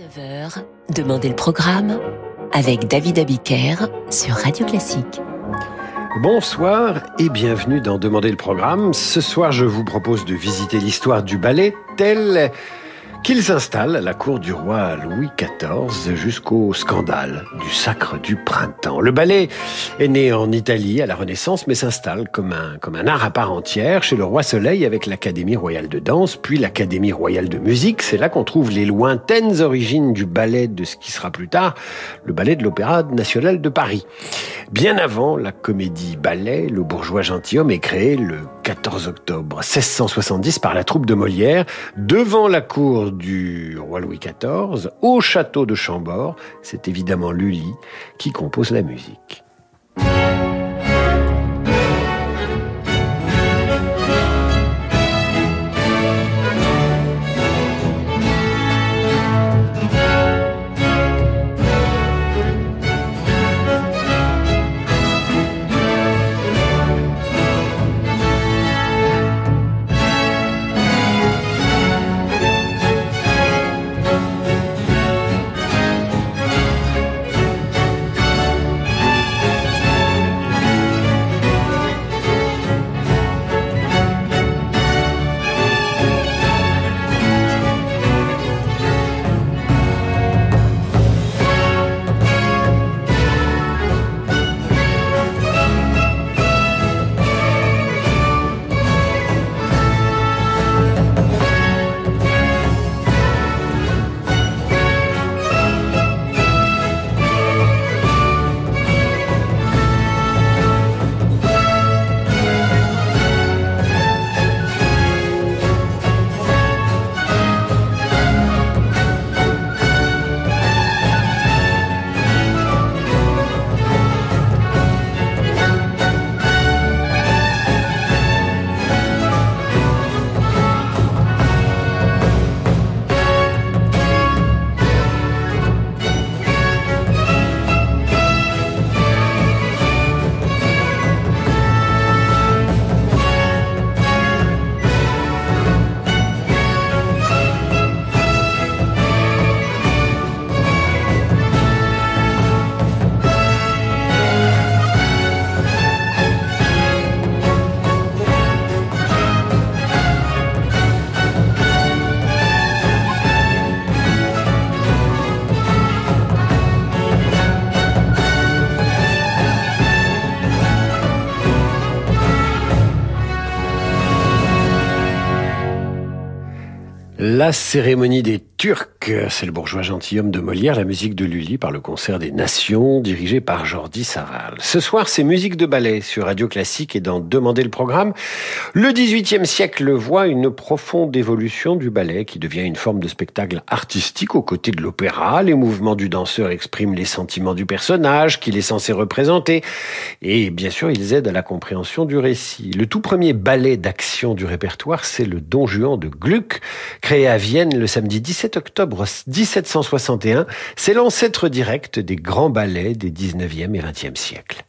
19h, Demandez le programme avec David Abiker sur Radio Classique. Bonsoir et bienvenue dans Demandez le programme. Ce soir, je vous propose de visiter l'histoire du ballet tel qu'il s'installe à la cour du roi Louis XIV jusqu'au scandale du sacre du printemps. Le ballet est né en Italie à la Renaissance, mais s'installe comme un, comme un art à part entière chez le roi Soleil avec l'Académie royale de danse, puis l'Académie royale de musique. C'est là qu'on trouve les lointaines origines du ballet de ce qui sera plus tard le ballet de l'Opéra national de Paris. Bien avant la comédie ballet, le bourgeois gentilhomme est créé le 14 octobre 1670 par la troupe de Molière devant la cour du roi Louis XIV au château de Chambord. C'est évidemment Lully qui compose la musique. La cérémonie des Turcs, c'est le bourgeois gentilhomme de Molière, la musique de Lully par le concert des Nations, dirigé par Jordi Saval. Ce soir, c'est musique de ballet sur Radio Classique et dans Demander le programme. Le XVIIIe siècle voit une profonde évolution du ballet qui devient une forme de spectacle artistique aux côtés de l'opéra. Les mouvements du danseur expriment les sentiments du personnage qu'il est censé représenter et bien sûr, ils aident à la compréhension du récit. Le tout premier ballet d'action du répertoire, c'est le Don Juan de Gluck, créé à Vienne le samedi 17 octobre 1761. C'est l'ancêtre direct des grands ballets des 19e et 20e siècles.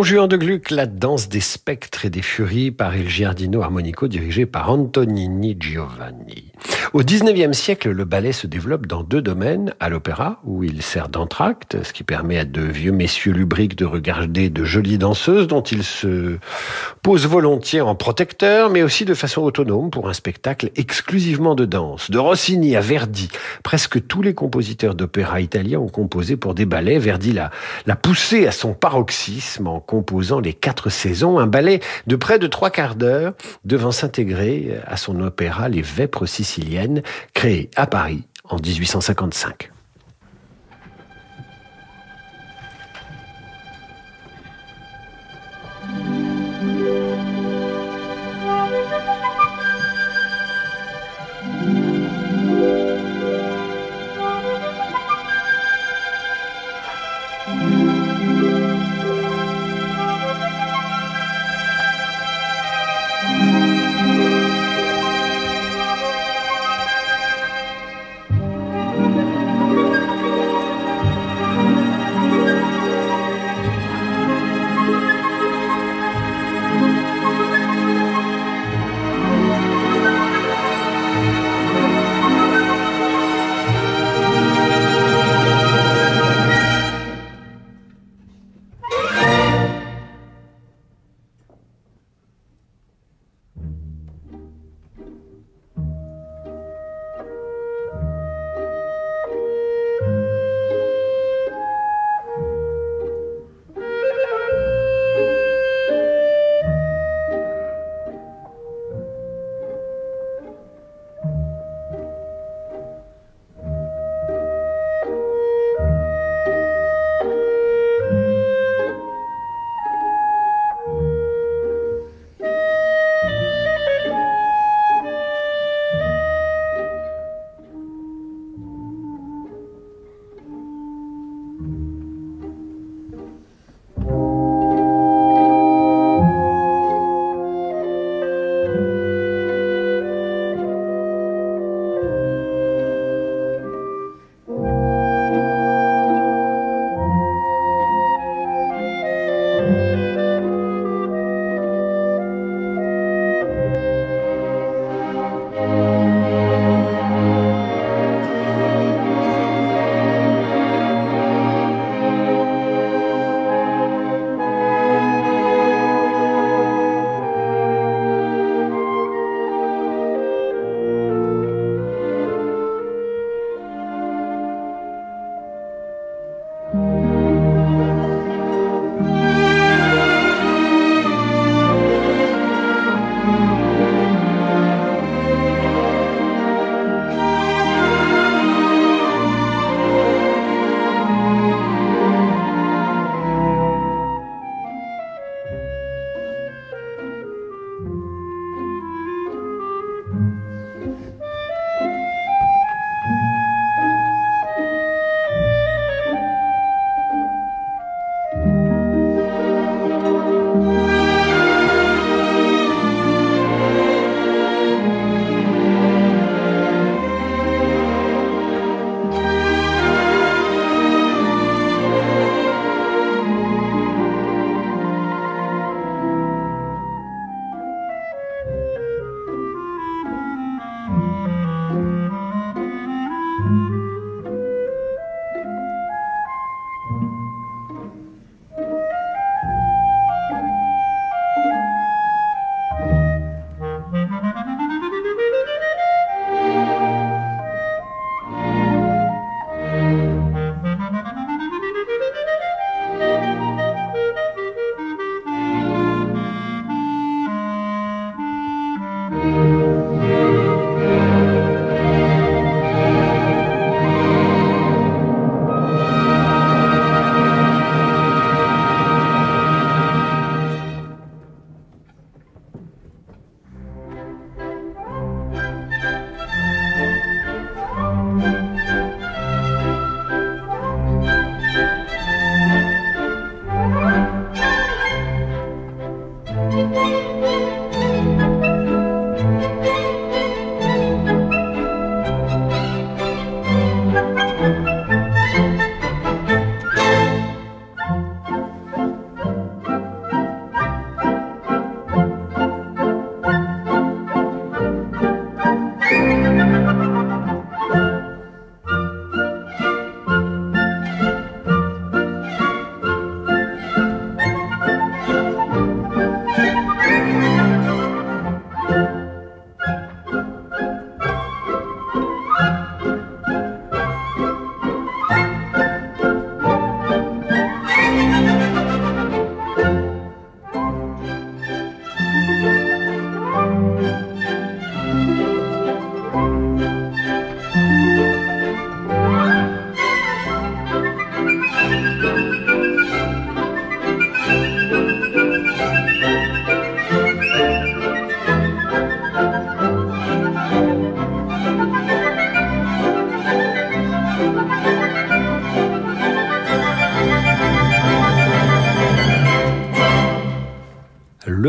Don de Gluck, La danse des spectres et des furies par Il Giardino Armonico dirigé par Antonini Giovanni. Au XIXe siècle, le ballet se développe dans deux domaines, à l'opéra, où il sert d'entracte, ce qui permet à de vieux messieurs lubriques de regarder de jolies danseuses dont ils se posent volontiers en protecteur, mais aussi de façon autonome pour un spectacle exclusivement de danse. De Rossini à Verdi, presque tous les compositeurs d'opéra italiens ont composé pour des ballets. Verdi l'a, l'a poussé à son paroxysme en composant les quatre saisons, un ballet de près de trois quarts d'heure devant s'intégrer à son opéra Les Vêpres siciliennes créée à Paris en 1855.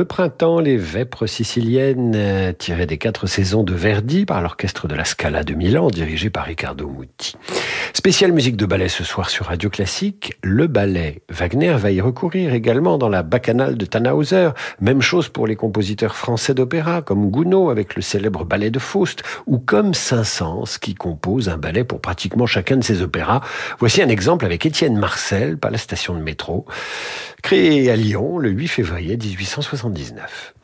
Le printemps, les vêpres siciliennes, euh, tirées des quatre saisons de Verdi par l'orchestre de la Scala de Milan, dirigé par Riccardo Muti. Spéciale musique de ballet ce soir sur Radio Classique, le ballet. Wagner va y recourir également dans la bacchanale de Tannhauser. Même chose pour les compositeurs français d'opéra, comme Gounod avec le célèbre ballet de Faust, ou comme Saint-Saëns qui compose un ballet pour pratiquement chacun de ses opéras. Voici un exemple avec Étienne Marcel, par la station de métro, créé à Lyon le 8 février 1879.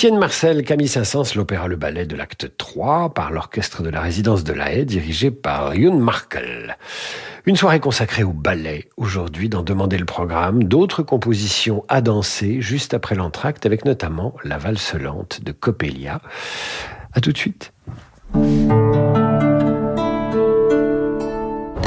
Étienne Marcel, Camille Saint-Saëns, l'opéra Le Ballet de l'acte 3 par l'orchestre de la résidence de la Haye dirigé par Youn Markel. Une soirée consacrée au ballet aujourd'hui dans Demander le programme, d'autres compositions à danser juste après l'entracte avec notamment la valse lente de Coppelia. À tout de suite.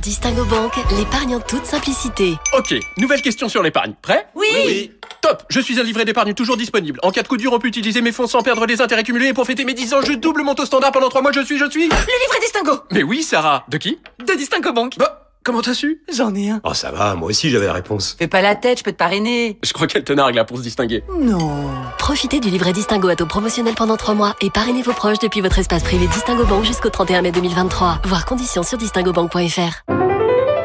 Distingo Bank, l'épargne en toute simplicité. Ok, nouvelle question sur l'épargne. Prêt oui, oui, Top Je suis un livret d'épargne toujours disponible. En cas de coup dur, on peut utiliser mes fonds sans perdre les intérêts cumulés et pour fêter mes 10 ans, je double mon taux standard pendant 3 mois, je suis, je suis... Le livret Distingo Mais oui, Sarah De qui? De Distingo Bank. Bah, comment t'as su? J'en ai un. Oh, ça va, moi aussi j'avais la réponse. Fais pas la tête, je peux te parrainer. Je crois qu'elle te nargue là pour se distinguer. Non. Profitez du livret Distingo à taux promotionnel pendant 3 mois et parrainez vos proches depuis votre espace privé Distingo Bank jusqu'au 31 mai 2023. Voir conditions sur distingobank.fr.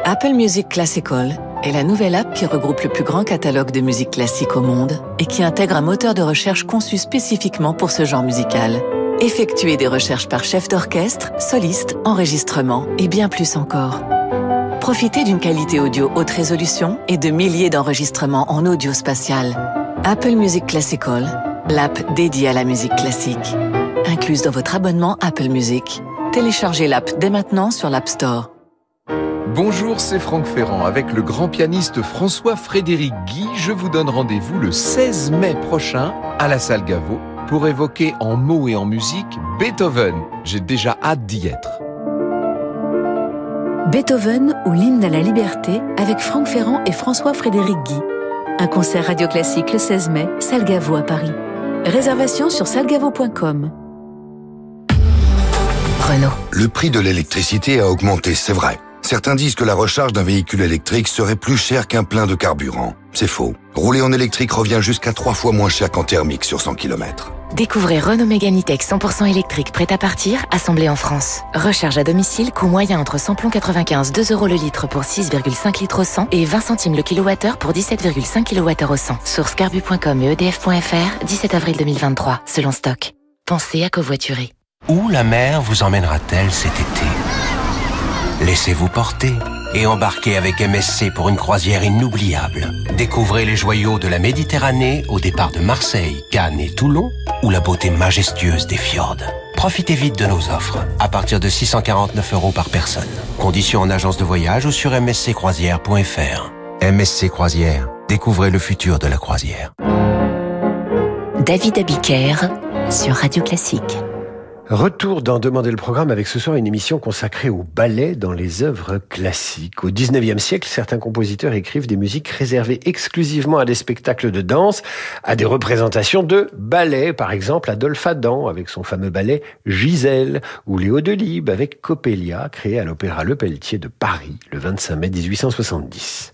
Apple Music Classical est la nouvelle app qui regroupe le plus grand catalogue de musique classique au monde et qui intègre un moteur de recherche conçu spécifiquement pour ce genre musical. Effectuez des recherches par chef d'orchestre, soliste, enregistrement et bien plus encore. Profitez d'une qualité audio haute résolution et de milliers d'enregistrements en audio spatial. Apple Music Classical, l'app dédiée à la musique classique. Incluse dans votre abonnement Apple Music. Téléchargez l'app dès maintenant sur l'App Store. Bonjour, c'est Franck Ferrand. Avec le grand pianiste François-Frédéric Guy, je vous donne rendez-vous le 16 mai prochain à la salle Gaveau pour évoquer en mots et en musique Beethoven. J'ai déjà hâte d'y être. Beethoven ou l'hymne à la liberté avec Franck Ferrand et François-Frédéric Guy. Un concert radio classique le 16 mai, salle Gaveau à Paris. Réservation sur salgavo.com. Renault. Le prix de l'électricité a augmenté, c'est vrai. Certains disent que la recharge d'un véhicule électrique serait plus cher qu'un plein de carburant. C'est faux. Rouler en électrique revient jusqu'à trois fois moins cher qu'en thermique sur 100 km. Découvrez Renault Mégane E-Tech 100% électrique prêt à partir, assemblé en France. Recharge à domicile, coût moyen entre samplon 95, 2 euros le litre pour 6,5 litres au 100 et 20 centimes le kilowattheure pour 17,5 kWh au 100. Source carbu.com et edf.fr, 17 avril 2023, selon stock. Pensez à covoiturer. Où la mer vous emmènera-t-elle cet été? Laissez-vous porter et embarquez avec MSC pour une croisière inoubliable. Découvrez les joyaux de la Méditerranée au départ de Marseille, Cannes et Toulon ou la beauté majestueuse des fjords. Profitez vite de nos offres, à partir de 649 euros par personne. Conditions en agence de voyage ou sur msccroisière.fr. MSC Croisière, découvrez le futur de la croisière. David Abiker sur Radio Classique. Retour dans Demander le programme avec ce soir une émission consacrée au ballet dans les œuvres classiques. Au 19e siècle, certains compositeurs écrivent des musiques réservées exclusivement à des spectacles de danse, à des représentations de ballet. Par exemple, Adolphe Adam avec son fameux ballet Gisèle ou Léo Delibes avec Coppelia créé à l'Opéra Le Pelletier de Paris le 25 mai 1870.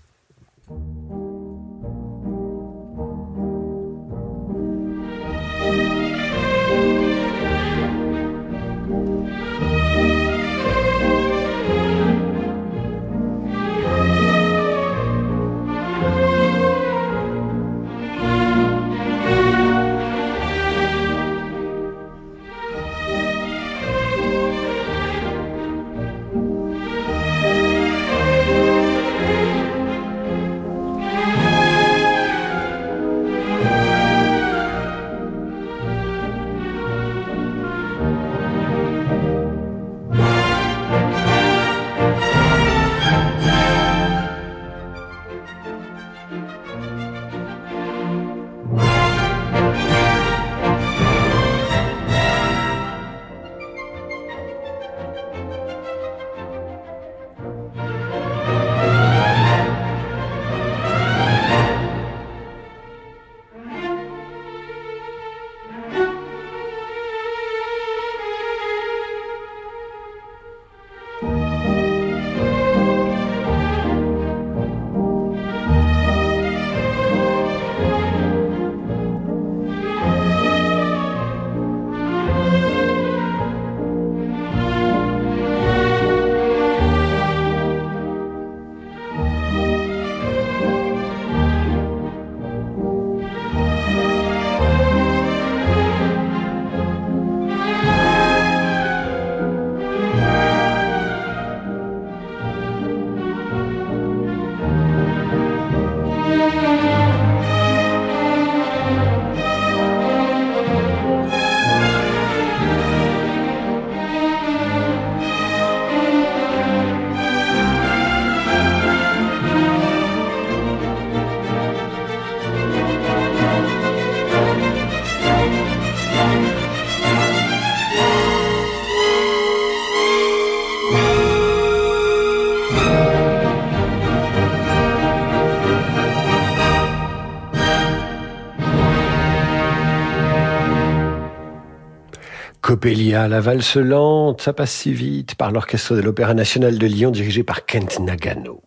Coppelia, la valse lente, ça passe si vite, par l'orchestre de l'Opéra national de Lyon dirigé par Kent Nagano.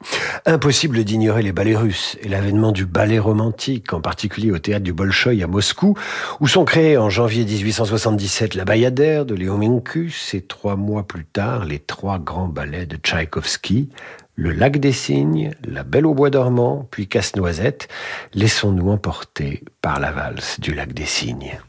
Impossible d'ignorer les ballets russes et l'avènement du ballet romantique, en particulier au théâtre du Bolchoï à Moscou, où sont créés en janvier 1877 la Bayadère de Léon Minkus et trois mois plus tard les trois grands ballets de Tchaïkovski, le lac des cygnes, la belle au bois dormant, puis casse-noisette. Laissons-nous emporter par la valse du lac des cygnes.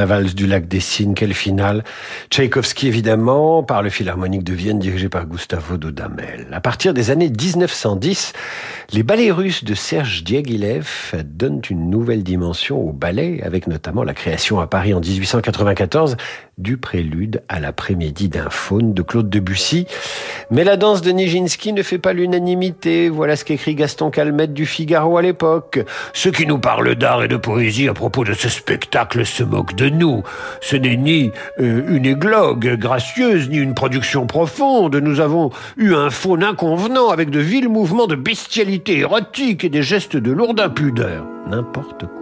La valse du lac des Cygnes, quelle finale. Tchaïkovski, évidemment, par le Philharmonique de Vienne, dirigé par Gustavo Dudamel. À partir des années 1910, les ballets russes de Serge Diaghilev donnent une nouvelle dimension au ballet, avec notamment la création à Paris en 1894 du prélude à l'après-midi d'un faune de Claude Debussy. Mais la danse de Nijinsky ne fait pas l'unanimité. Voilà ce qu'écrit Gaston Calmette du Figaro à l'époque. Ceux qui nous parlent d'art et de poésie à propos de ce spectacle se moquent de nous. Ce n'est ni euh, une églogue gracieuse, ni une production profonde. Nous avons eu un faune inconvenant avec de vils mouvements de bestialité érotique et des gestes de lourde impudeur. N'importe quoi.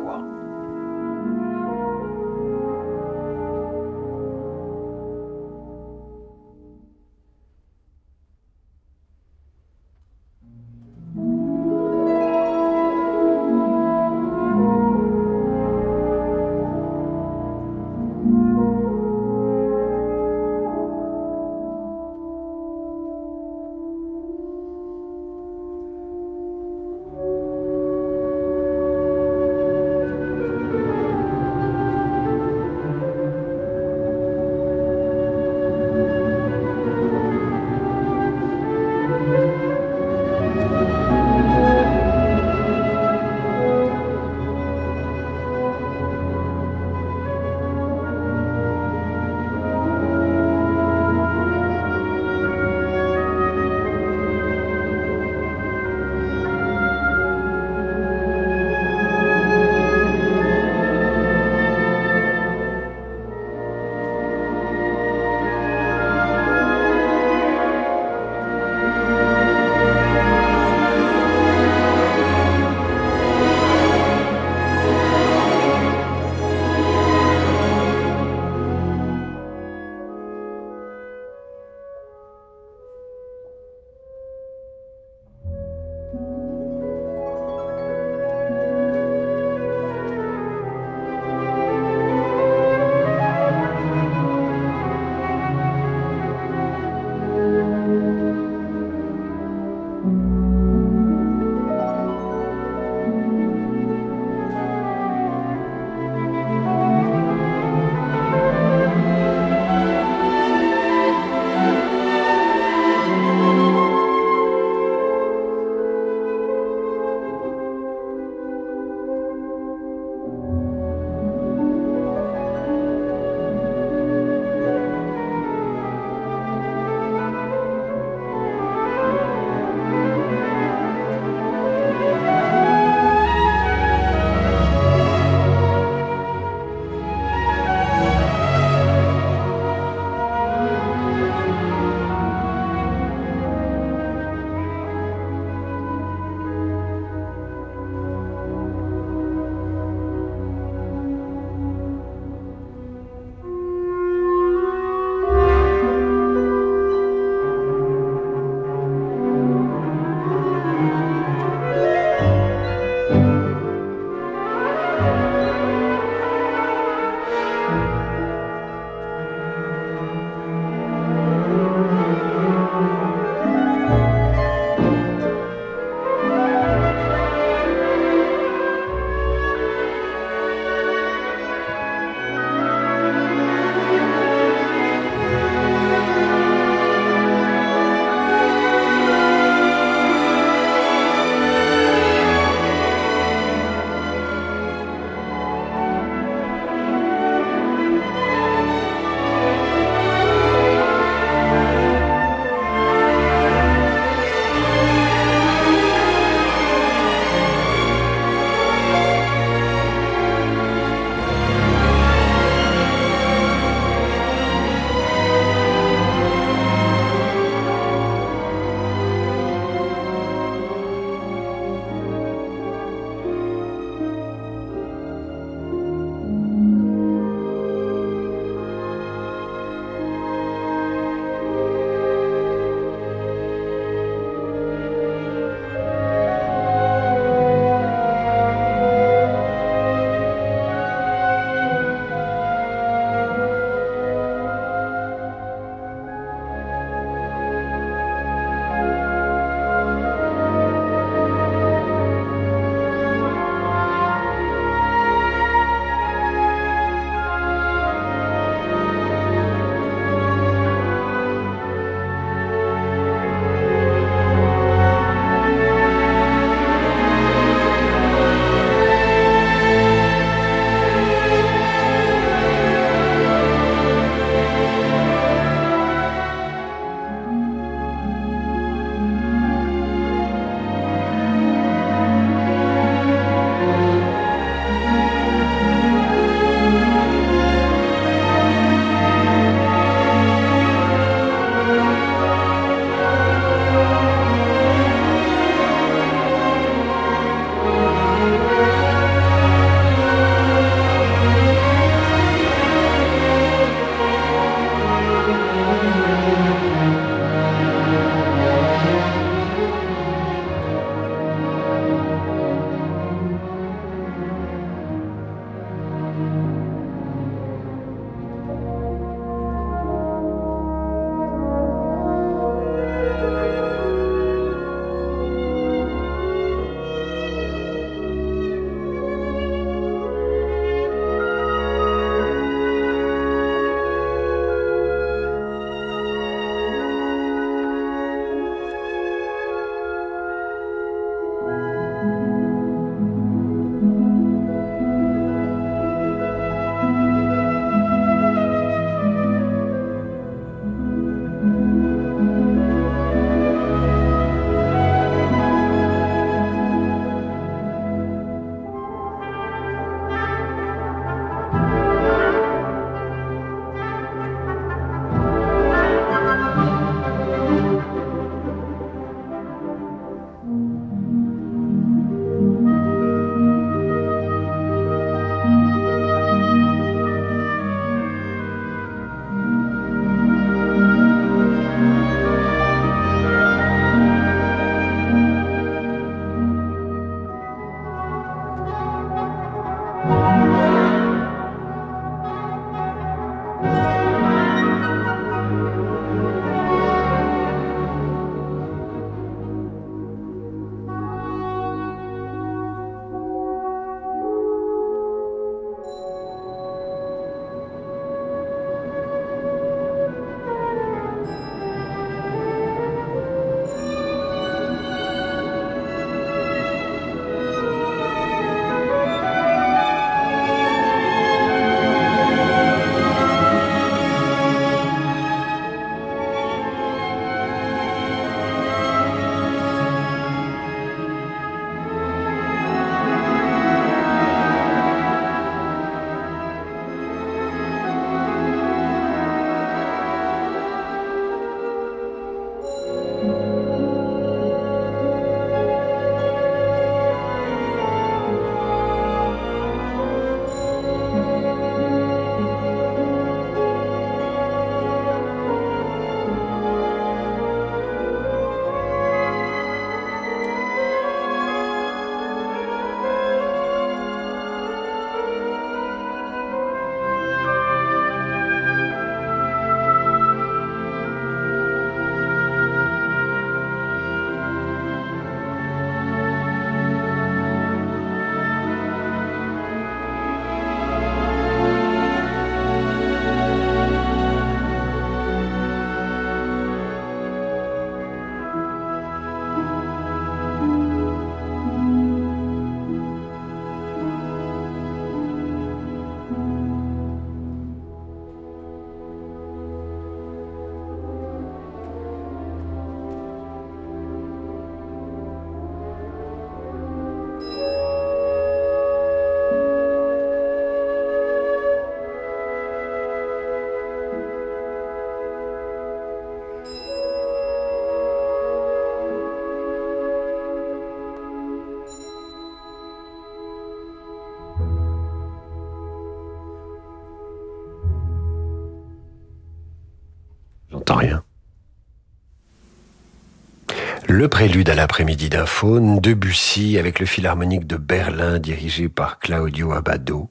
Le prélude à l'après-midi d'un faune, Debussy avec le Philharmonique de Berlin dirigé par Claudio Abbado,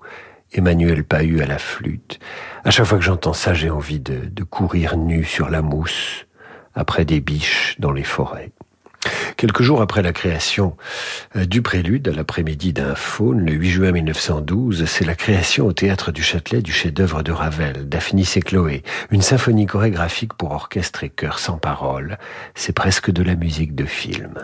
Emmanuel Pahu à la flûte. À chaque fois que j'entends ça, j'ai envie de courir nu sur la mousse, après des biches dans les forêts. Quelques jours après la création euh, du prélude à l'après-midi d'un faune, le 8 juin 1912, c'est la création au théâtre du Châtelet du chef-d'œuvre de Ravel, Daphnis et Chloé, une symphonie chorégraphique pour orchestre et chœur sans parole. C'est presque de la musique de film.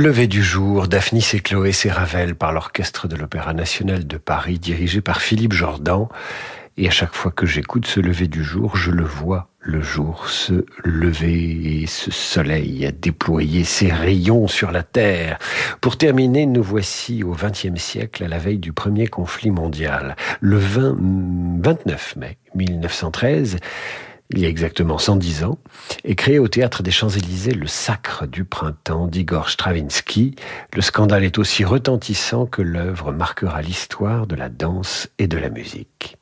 Lever du jour, Daphnis et Chloé Séravel par l'Orchestre de l'Opéra National de Paris, dirigé par Philippe Jordan. Et à chaque fois que j'écoute ce lever du jour, je le vois, le jour se lever et ce soleil déployer ses rayons sur la terre. Pour terminer, nous voici au XXe siècle, à la veille du premier conflit mondial. Le 20, 29 mai 1913, il y a exactement 110 ans, est créé au théâtre des Champs-Élysées le Sacre du printemps d'Igor Stravinsky. Le scandale est aussi retentissant que l'œuvre marquera l'histoire de la danse et de la musique.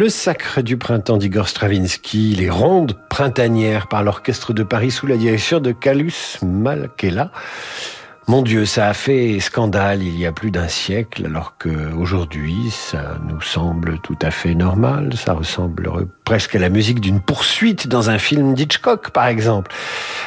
Le Sacre du printemps d'Igor Stravinsky, les rondes printanières par l'Orchestre de Paris sous la direction de Kalus Malkela. Mon Dieu, ça a fait scandale il y a plus d'un siècle, alors que aujourd'hui, ça nous semble tout à fait normal. Ça ressemble presque la musique d'une poursuite dans un film d'Hitchcock, par exemple.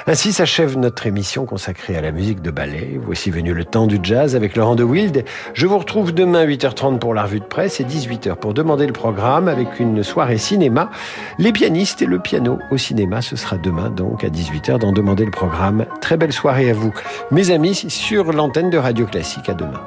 Ainsi s'achève notre émission consacrée à la musique de ballet. Voici venu le temps du jazz avec Laurent de Wild. Je vous retrouve demain 8h30 pour la revue de presse et 18h pour demander le programme avec une soirée cinéma. Les pianistes et le piano au cinéma, ce sera demain donc à 18h dans demander le programme. Très belle soirée à vous. Mes amis, sur l'antenne de Radio Classique. À demain.